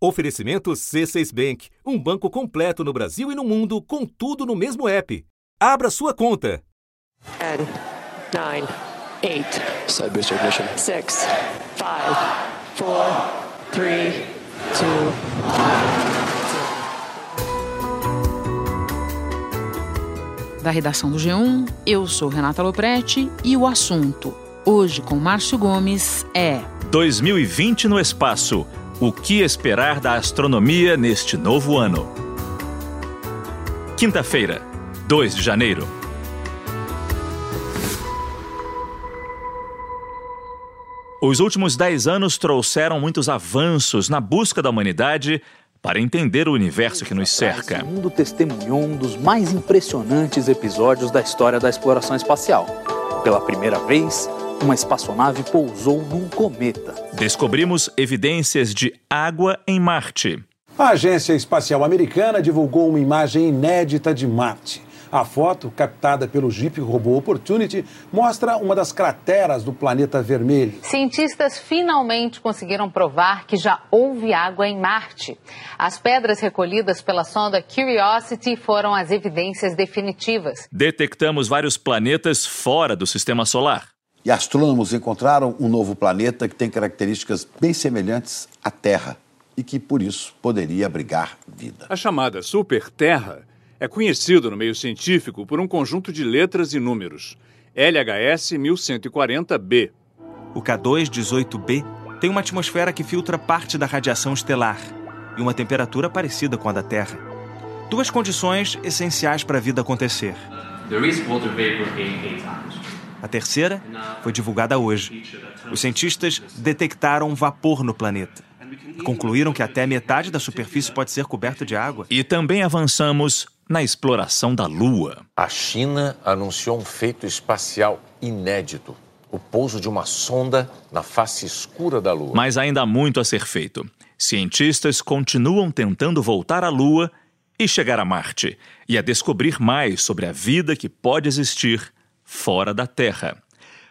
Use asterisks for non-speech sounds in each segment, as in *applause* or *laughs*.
Oferecimento C6 Bank, um banco completo no Brasil e no mundo, com tudo no mesmo app. Abra sua conta. 10, 9, 8, Side booster ignition. 6, 5, 4, 3, 2, Da redação do G1, eu sou Renata Loprete e o assunto, hoje com Márcio Gomes, é 2020 no espaço. O que esperar da astronomia neste novo ano? Quinta-feira, 2 de janeiro. Os últimos 10 anos trouxeram muitos avanços na busca da humanidade para entender o universo que nos cerca. O mundo testemunhou um dos mais impressionantes episódios da história da exploração espacial. Pela primeira vez, uma espaçonave pousou num cometa. Descobrimos evidências de água em Marte. A Agência Espacial Americana divulgou uma imagem inédita de Marte. A foto, captada pelo Jeep robô Opportunity, mostra uma das crateras do planeta vermelho. Cientistas finalmente conseguiram provar que já houve água em Marte. As pedras recolhidas pela sonda Curiosity foram as evidências definitivas. Detectamos vários planetas fora do sistema solar. E astrônomos encontraram um novo planeta que tem características bem semelhantes à Terra e que, por isso, poderia abrigar vida. A chamada Super-Terra é conhecido no meio científico por um conjunto de letras e números. LHS 1140b. O K2-18b tem uma atmosfera que filtra parte da radiação estelar e uma temperatura parecida com a da Terra. Duas condições essenciais para a vida acontecer. A terceira foi divulgada hoje. Os cientistas detectaram vapor no planeta. E concluíram que até metade da superfície pode ser coberta de água. E também avançamos na exploração da Lua. A China anunciou um feito espacial inédito: o pouso de uma sonda na face escura da Lua. Mas ainda há muito a ser feito. Cientistas continuam tentando voltar à Lua e chegar a Marte, e a descobrir mais sobre a vida que pode existir fora da Terra.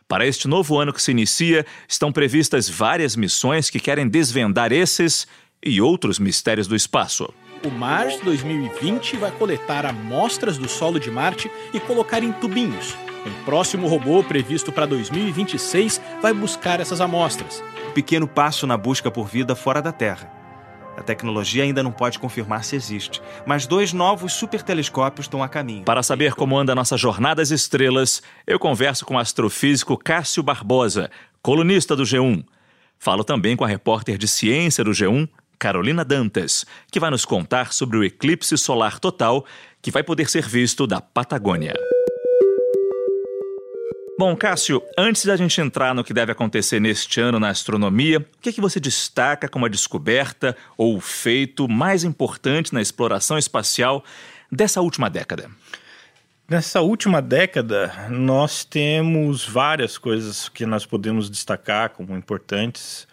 Para este novo ano que se inicia, estão previstas várias missões que querem desvendar esses e outros mistérios do espaço. O Mars 2020 vai coletar amostras do solo de Marte e colocar em tubinhos. Um próximo robô previsto para 2026 vai buscar essas amostras. Um pequeno passo na busca por vida fora da Terra. A tecnologia ainda não pode confirmar se existe, mas dois novos supertelescópios estão a caminho. Para saber como anda a nossa jornada às estrelas, eu converso com o astrofísico Cássio Barbosa, colunista do G1. Falo também com a repórter de ciência do G1, Carolina Dantas, que vai nos contar sobre o eclipse solar total que vai poder ser visto da Patagônia. Bom, Cássio, antes da gente entrar no que deve acontecer neste ano na astronomia, o que, é que você destaca como a descoberta ou o feito mais importante na exploração espacial dessa última década? Nessa última década, nós temos várias coisas que nós podemos destacar como importantes.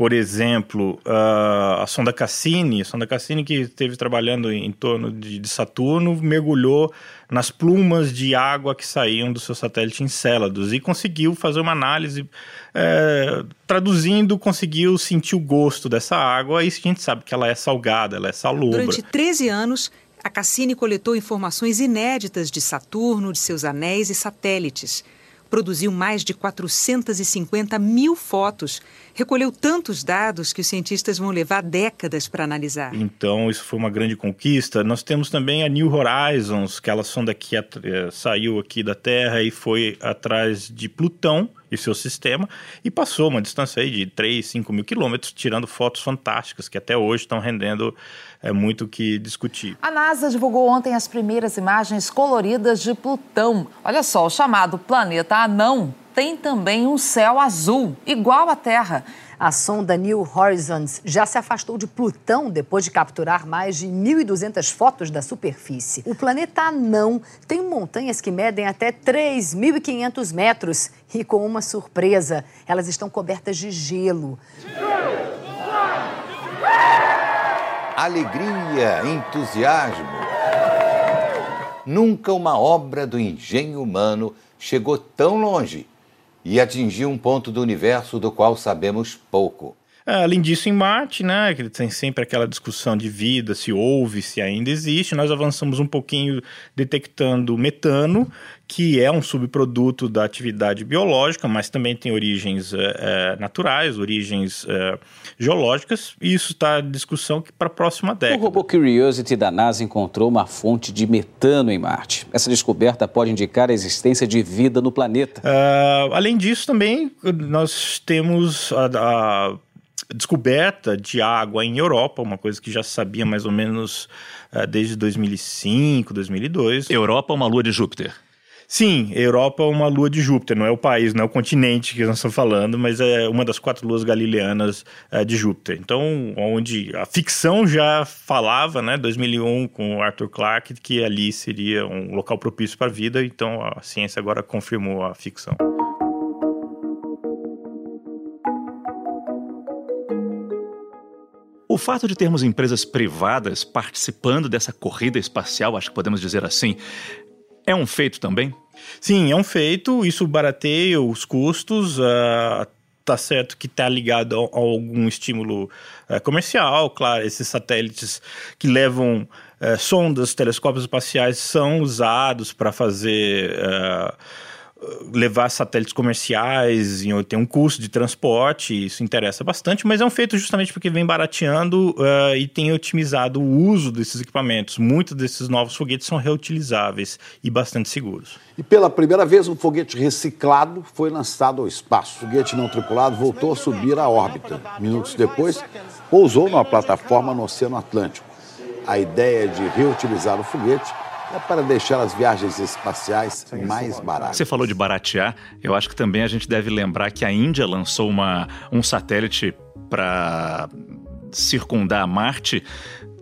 Por exemplo, a sonda Cassini, a sonda Cassini que esteve trabalhando em torno de Saturno, mergulhou nas plumas de água que saíam do seu satélite Encélados e conseguiu fazer uma análise, é, traduzindo, conseguiu sentir o gosto dessa água e a gente sabe que ela é salgada, ela é salobra. Durante 13 anos, a Cassini coletou informações inéditas de Saturno, de seus anéis e satélites produziu mais de 450 mil fotos, recolheu tantos dados que os cientistas vão levar décadas para analisar. Então, isso foi uma grande conquista. Nós temos também a New Horizons, aquela sonda que é, saiu aqui da Terra e foi atrás de Plutão e seu sistema, e passou uma distância aí de 3, 5 mil quilômetros, tirando fotos fantásticas que até hoje estão rendendo é, muito o que discutir. A NASA divulgou ontem as primeiras imagens coloridas de Plutão. Olha só, o chamado planeta anão tem também um céu azul, igual à Terra. A sonda New Horizons já se afastou de Plutão depois de capturar mais de 1.200 fotos da superfície. O planeta anão tem montanhas que medem até 3.500 metros e, com uma surpresa, elas estão cobertas de gelo. Alegria, entusiasmo. Nunca uma obra do engenho humano chegou tão longe e atingiu um ponto do universo do qual sabemos pouco. Além disso, em Marte, né, que tem sempre aquela discussão de vida, se houve, se ainda existe, nós avançamos um pouquinho detectando metano, que é um subproduto da atividade biológica, mas também tem origens é, naturais, origens é, geológicas, e isso está em discussão para a próxima década. O robô Curiosity da NASA encontrou uma fonte de metano em Marte. Essa descoberta pode indicar a existência de vida no planeta. Uh, além disso, também nós temos a, a descoberta de água em Europa, uma coisa que já sabia mais ou menos uh, desde 2005, 2002. Europa é uma lua de Júpiter. Sim, Europa é uma lua de Júpiter, não é o país, não é o continente que nós estamos falando, mas é uma das quatro luas galileanas é, de Júpiter. Então, onde a ficção já falava, né, 2001 com Arthur Clarke, que ali seria um local propício para a vida, então a ciência agora confirmou a ficção. O fato de termos empresas privadas participando dessa corrida espacial, acho que podemos dizer assim, é um feito também? Sim, é um feito. Isso barateia os custos. Uh, tá certo que está ligado a, a, algum estímulo uh, comercial. Claro, esses satélites que levam uh, sondas, telescópios espaciais são usados para fazer levar satélites comerciais, tem um custo de transporte, isso interessa bastante, mas é um feito justamente porque vem barateando uh, e tem otimizado o uso desses equipamentos. Muitos desses novos foguetes são reutilizáveis e bastante seguros. E pela primeira vez, um foguete reciclado foi lançado ao espaço. O foguete não tripulado voltou a subir à órbita. Minutos depois, pousou numa plataforma no Oceano Atlântico. A ideia de reutilizar o foguete é para deixar as viagens espaciais mais baratas. Você falou de baratear, eu acho que também a gente deve lembrar que a Índia lançou uma, um satélite para circundar Marte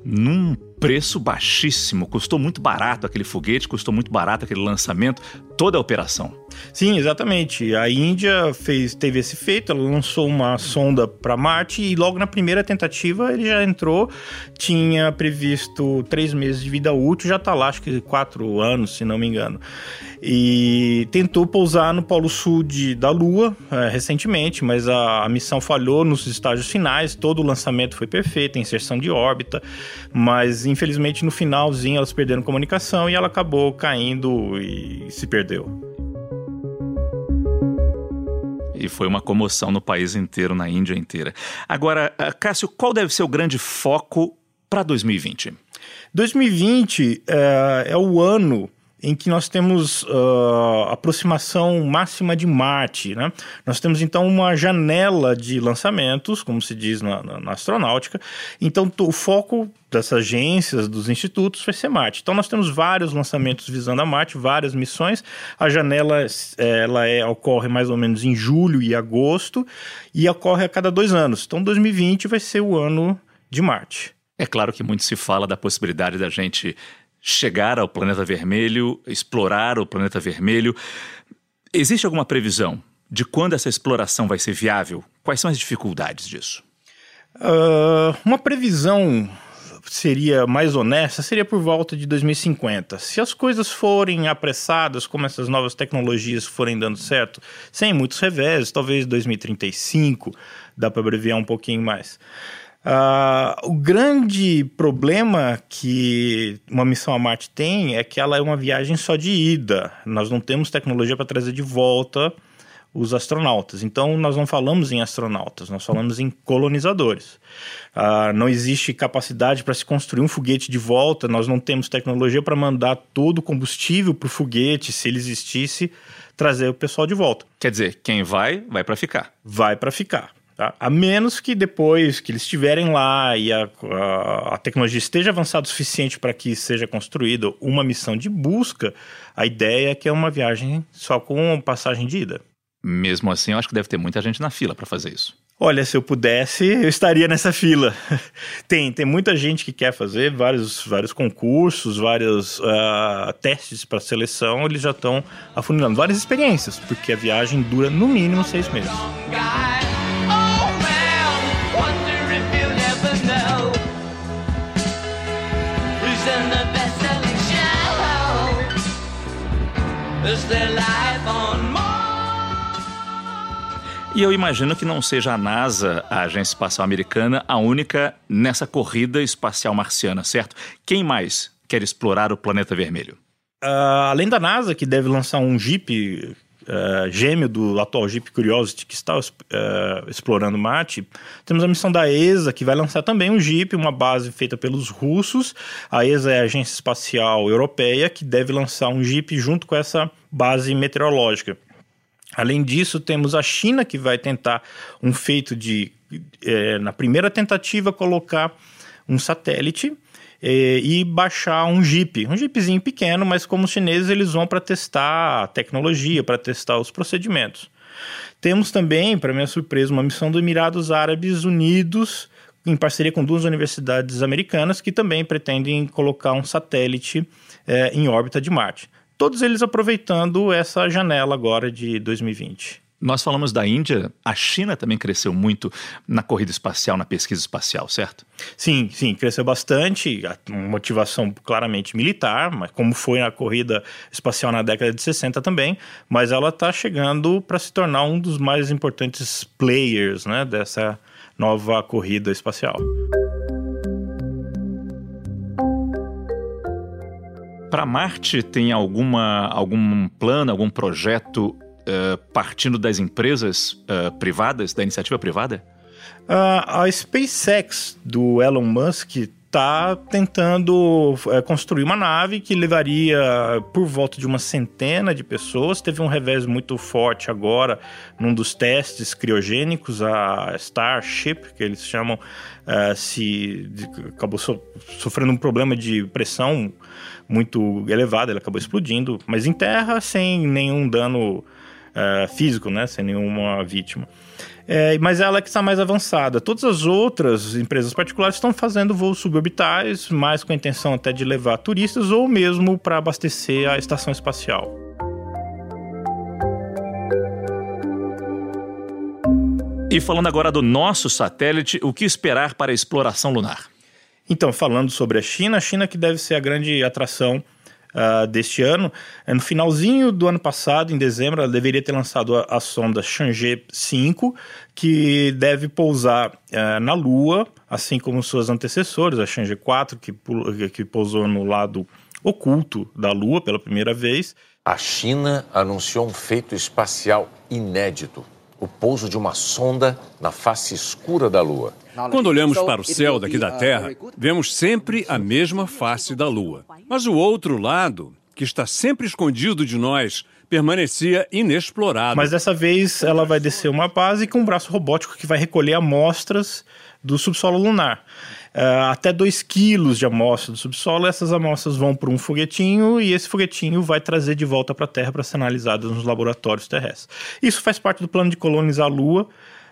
num preço baixíssimo. Custou muito barato aquele foguete, custou muito barato aquele lançamento, toda a operação. Sim, exatamente. A Índia fez, teve esse feito, ela lançou uma sonda para Marte e logo na primeira tentativa ele já entrou, tinha previsto três meses de vida útil, já está lá, acho que quatro anos, se não me engano. E tentou pousar no Polo Sul de, da Lua é, recentemente, mas a, a missão falhou nos estágios finais, todo o lançamento foi perfeito, inserção de órbita, mas infelizmente no finalzinho elas perderam comunicação e ela acabou caindo e se perdeu. E foi uma comoção no país inteiro, na Índia inteira. Agora, ah, Cássio, qual deve ser o grande foco para 2020? 2020 é, é o ano em que nós temos uh, aproximação máxima de Marte. Né? Nós temos então uma janela de lançamentos, como se diz na, na, na astronáutica. Então o foco dessas agências, dos institutos, vai ser Marte. Então nós temos vários lançamentos visando a Marte, várias missões. A janela ela é, ocorre mais ou menos em julho e agosto e ocorre a cada dois anos. Então 2020 vai ser o ano de Marte. É claro que muito se fala da possibilidade da gente chegar ao planeta vermelho, explorar o planeta vermelho. Existe alguma previsão de quando essa exploração vai ser viável? Quais são as dificuldades disso? Uh, uma previsão seria mais honesta seria por volta de 2050. Se as coisas forem apressadas, como essas novas tecnologias forem dando certo, sem muitos revés, talvez 2035 dá para abreviar um pouquinho mais. Uh, o grande problema que uma missão a Marte tem é que ela é uma viagem só de ida. Nós não temos tecnologia para trazer de volta os astronautas. Então, nós não falamos em astronautas, nós falamos em colonizadores. Uh, não existe capacidade para se construir um foguete de volta, nós não temos tecnologia para mandar todo o combustível para o foguete, se ele existisse, trazer o pessoal de volta. Quer dizer, quem vai, vai para ficar. Vai para ficar. Tá? A menos que depois que eles estiverem lá e a, a, a tecnologia esteja avançada o suficiente para que seja construída uma missão de busca, a ideia é que é uma viagem só com passagem de ida. Mesmo assim, eu acho que deve ter muita gente na fila para fazer isso. Olha, se eu pudesse, eu estaria nessa fila. *laughs* tem, tem muita gente que quer fazer vários, vários concursos, vários uh, testes para seleção, eles já estão afunilando várias experiências, porque a viagem dura no mínimo seis meses. E eu imagino que não seja a NASA, a Agência Espacial Americana, a única nessa corrida espacial marciana, certo? Quem mais quer explorar o planeta vermelho? Uh, além da NASA, que deve lançar um Jeep uh, gêmeo do atual Jeep Curiosity, que está uh, explorando Marte, temos a missão da ESA, que vai lançar também um Jeep, uma base feita pelos russos. A ESA é a Agência Espacial Europeia, que deve lançar um Jeep junto com essa base meteorológica. Além disso, temos a China, que vai tentar um feito de, é, na primeira tentativa, colocar um satélite é, e baixar um Jeep, um Jeepzinho pequeno, mas como os chineses eles vão para testar a tecnologia, para testar os procedimentos. Temos também, para minha surpresa, uma missão do Emirados Árabes Unidos, em parceria com duas universidades americanas, que também pretendem colocar um satélite é, em órbita de Marte. Todos eles aproveitando essa janela agora de 2020. Nós falamos da Índia, a China também cresceu muito na corrida espacial, na pesquisa espacial, certo? Sim, sim, cresceu bastante, motivação claramente militar, mas como foi na corrida espacial na década de 60 também, mas ela está chegando para se tornar um dos mais importantes players né, dessa nova corrida espacial. Para Marte tem alguma algum plano, algum projeto uh, partindo das empresas uh, privadas, da iniciativa privada? Uh, a SpaceX do Elon Musk está tentando é, construir uma nave que levaria por volta de uma centena de pessoas. Teve um revés muito forte agora num dos testes criogênicos, a Starship, que eles chamam, se acabou so, sofrendo um problema de pressão muito elevada, ela acabou explodindo, mas em terra sem nenhum dano uh, físico, né? Sem nenhuma vítima. É, mas ela é que está mais avançada. Todas as outras empresas particulares estão fazendo voos suborbitais, mais com a intenção até de levar turistas ou mesmo para abastecer a estação espacial. E falando agora do nosso satélite, o que esperar para a exploração lunar? Então, falando sobre a China, a China que deve ser a grande atração uh, deste ano. É, no finalzinho do ano passado, em dezembro, ela deveria ter lançado a, a sonda Chang'e 5, que deve pousar uh, na Lua, assim como suas antecessoras, a Chang'e 4, que, que pousou no lado oculto da Lua pela primeira vez. A China anunciou um feito espacial inédito o pouso de uma sonda na face escura da Lua. Quando olhamos para o céu daqui da Terra, vemos sempre a mesma face da Lua. Mas o outro lado, que está sempre escondido de nós, permanecia inexplorado. Mas dessa vez ela vai descer uma base com um braço robótico que vai recolher amostras do subsolo lunar. Uh, até 2 quilos de amostra do subsolo, essas amostras vão para um foguetinho e esse foguetinho vai trazer de volta para a Terra para ser analisadas nos laboratórios terrestres. Isso faz parte do plano de colonizar a Lua,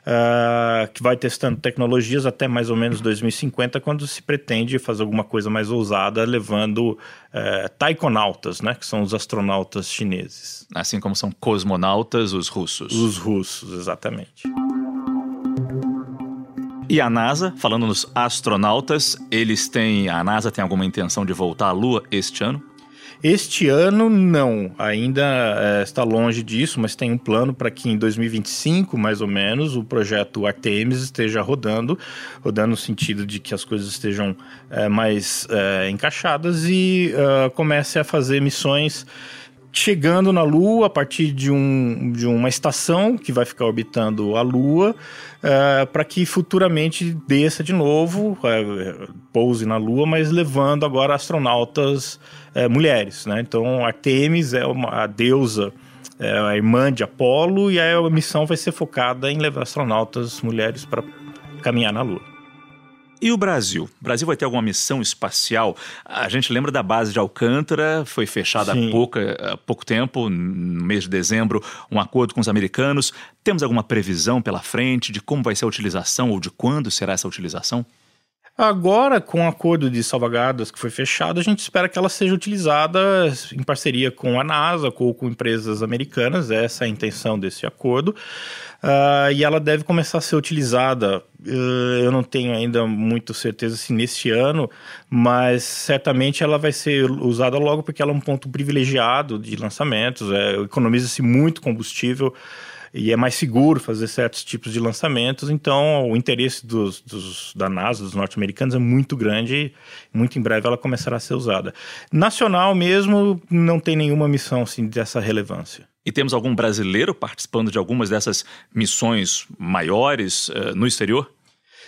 Uh, que vai testando tecnologias até mais ou menos 2050, quando se pretende fazer alguma coisa mais ousada, levando uh, taikonautas, né, que são os astronautas chineses. Assim como são cosmonautas os russos. Os russos, exatamente. E a NASA, falando nos astronautas, eles têm. A NASA tem alguma intenção de voltar à Lua este ano? Este ano, não. Ainda é, está longe disso, mas tem um plano para que em 2025, mais ou menos, o projeto Artemis esteja rodando rodando no sentido de que as coisas estejam é, mais é, encaixadas e uh, comece a fazer missões chegando na Lua a partir de, um, de uma estação que vai ficar orbitando a Lua, uh, para que futuramente desça de novo, uh, pouse na Lua, mas levando agora astronautas uh, mulheres. Né? Então, Artemis é uma, a deusa, é a irmã de Apolo, e a missão vai ser focada em levar astronautas mulheres para caminhar na Lua. E o Brasil? O Brasil vai ter alguma missão espacial? A gente lembra da base de Alcântara, foi fechada há, pouca, há pouco tempo, no mês de dezembro, um acordo com os americanos. Temos alguma previsão pela frente de como vai ser a utilização ou de quando será essa utilização? Agora, com o acordo de salvaguardas que foi fechado, a gente espera que ela seja utilizada em parceria com a NASA ou com empresas americanas, essa é a intenção desse acordo. Uh, e ela deve começar a ser utilizada. Uh, eu não tenho ainda muito certeza se neste ano, mas certamente ela vai ser usada logo porque ela é um ponto privilegiado de lançamentos, é, economiza-se muito combustível e é mais seguro fazer certos tipos de lançamentos. Então, o interesse dos, dos da NASA, dos norte-americanos, é muito grande e muito em breve ela começará a ser usada. Nacional mesmo, não tem nenhuma missão assim, dessa relevância. E temos algum brasileiro participando de algumas dessas missões maiores uh, no exterior?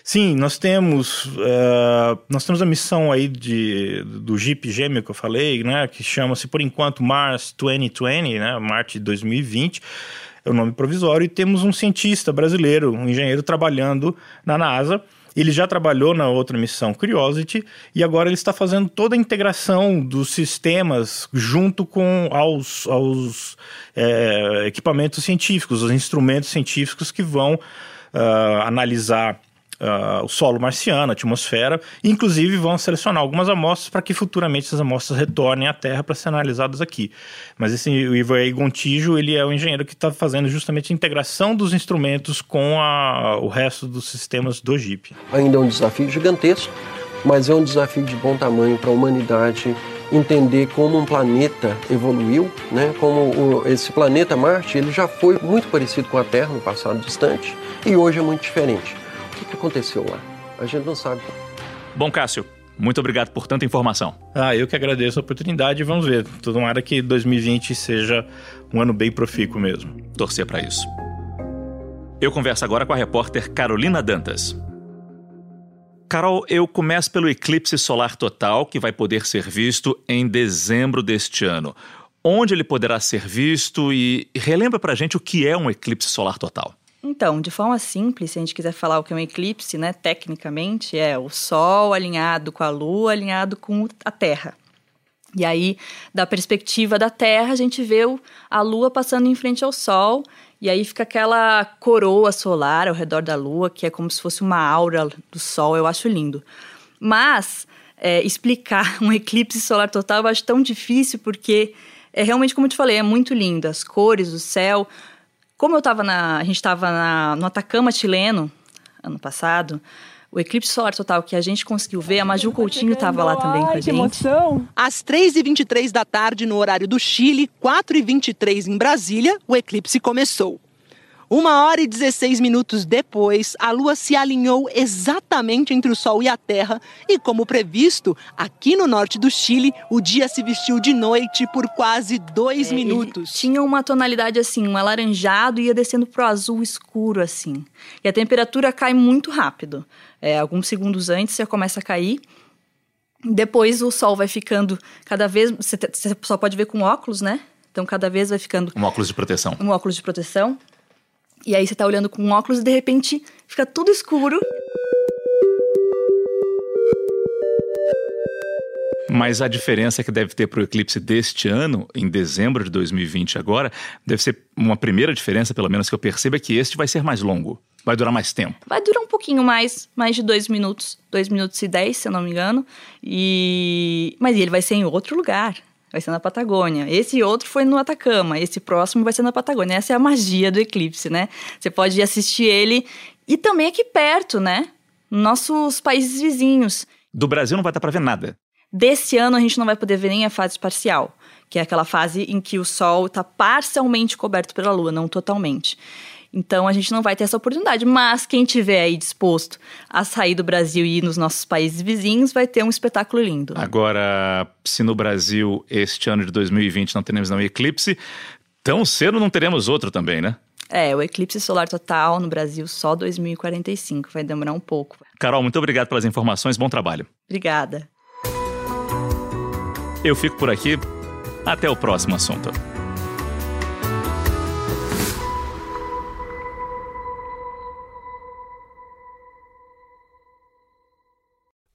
Sim, nós temos uh, nós temos a missão aí de, do Jeep gêmeo que eu falei, né, que chama-se por enquanto Mars 2020, né, Marte 2020 é o nome provisório e temos um cientista brasileiro, um engenheiro trabalhando na NASA. Ele já trabalhou na outra missão Curiosity e agora ele está fazendo toda a integração dos sistemas junto com aos, aos é, equipamentos científicos, os instrumentos científicos que vão uh, analisar uh, o solo marciano, a atmosfera, inclusive vão selecionar algumas amostras para que futuramente essas amostras retornem à Terra para serem analisadas aqui. Mas esse o Ivoei Gontijo, ele é o engenheiro que está fazendo justamente a integração dos instrumentos com a, o resto dos sistemas do JIP. Ainda é um desafio gigantesco, mas é um desafio de bom tamanho para a humanidade entender como um planeta evoluiu, né? Como o, esse planeta Marte, ele já foi muito parecido com a Terra no passado distante e hoje é muito diferente que aconteceu lá? A gente não sabe. Bom, Cássio, muito obrigado por tanta informação. Ah, eu que agradeço a oportunidade. Vamos ver. Tomara que 2020 seja um ano bem profícuo mesmo. Torcer para isso. Eu converso agora com a repórter Carolina Dantas. Carol, eu começo pelo eclipse solar total que vai poder ser visto em dezembro deste ano. Onde ele poderá ser visto e relembra pra gente o que é um eclipse solar total. Então, de forma simples, se a gente quiser falar o que é um eclipse, né, tecnicamente, é o Sol alinhado com a Lua, alinhado com a Terra. E aí, da perspectiva da Terra, a gente vê a Lua passando em frente ao Sol, e aí fica aquela coroa solar ao redor da Lua, que é como se fosse uma aura do Sol, eu acho lindo. Mas, é, explicar *laughs* um eclipse solar total eu acho tão difícil, porque é realmente, como eu te falei, é muito lindo, as cores, o céu, como eu tava na, a gente estava no Atacama chileno ano passado, o eclipse solar total que a gente conseguiu ver, a Maju Coutinho estava lá também com a gente. Que emoção! Às 3h23 da tarde, no horário do Chile, 4h23 em Brasília, o eclipse começou. Uma hora e 16 minutos depois, a Lua se alinhou exatamente entre o Sol e a Terra, e como previsto, aqui no norte do Chile, o dia se vestiu de noite por quase dois é, minutos. Tinha uma tonalidade assim, um alaranjado e ia descendo para o azul escuro assim. E a temperatura cai muito rápido. É, alguns segundos antes já começa a cair. Depois o sol vai ficando cada vez. Você só pode ver com óculos, né? Então cada vez vai ficando. Um óculos de proteção. Um óculos de proteção. E aí você tá olhando com óculos e de repente fica tudo escuro. Mas a diferença que deve ter para o eclipse deste ano, em dezembro de 2020 agora, deve ser uma primeira diferença, pelo menos que eu perceba, é que este vai ser mais longo. Vai durar mais tempo. Vai durar um pouquinho mais, mais de dois minutos. Dois minutos e dez, se eu não me engano. E... Mas ele vai ser em outro lugar vai ser na Patagônia. Esse outro foi no Atacama, esse próximo vai ser na Patagônia. Essa é a magia do eclipse, né? Você pode assistir ele e também aqui perto, né? Nossos países vizinhos. Do Brasil não vai dar para ver nada. Desse ano a gente não vai poder ver nem a fase parcial, que é aquela fase em que o Sol está parcialmente coberto pela Lua, não totalmente. Então a gente não vai ter essa oportunidade. Mas quem tiver aí disposto a sair do Brasil e ir nos nossos países vizinhos vai ter um espetáculo lindo. Agora, se no Brasil este ano de 2020 não teremos nenhum eclipse, tão cedo não teremos outro também, né? É, o eclipse solar total no Brasil só 2045, vai demorar um pouco. Carol, muito obrigado pelas informações, bom trabalho. Obrigada. Eu fico por aqui, até o próximo assunto.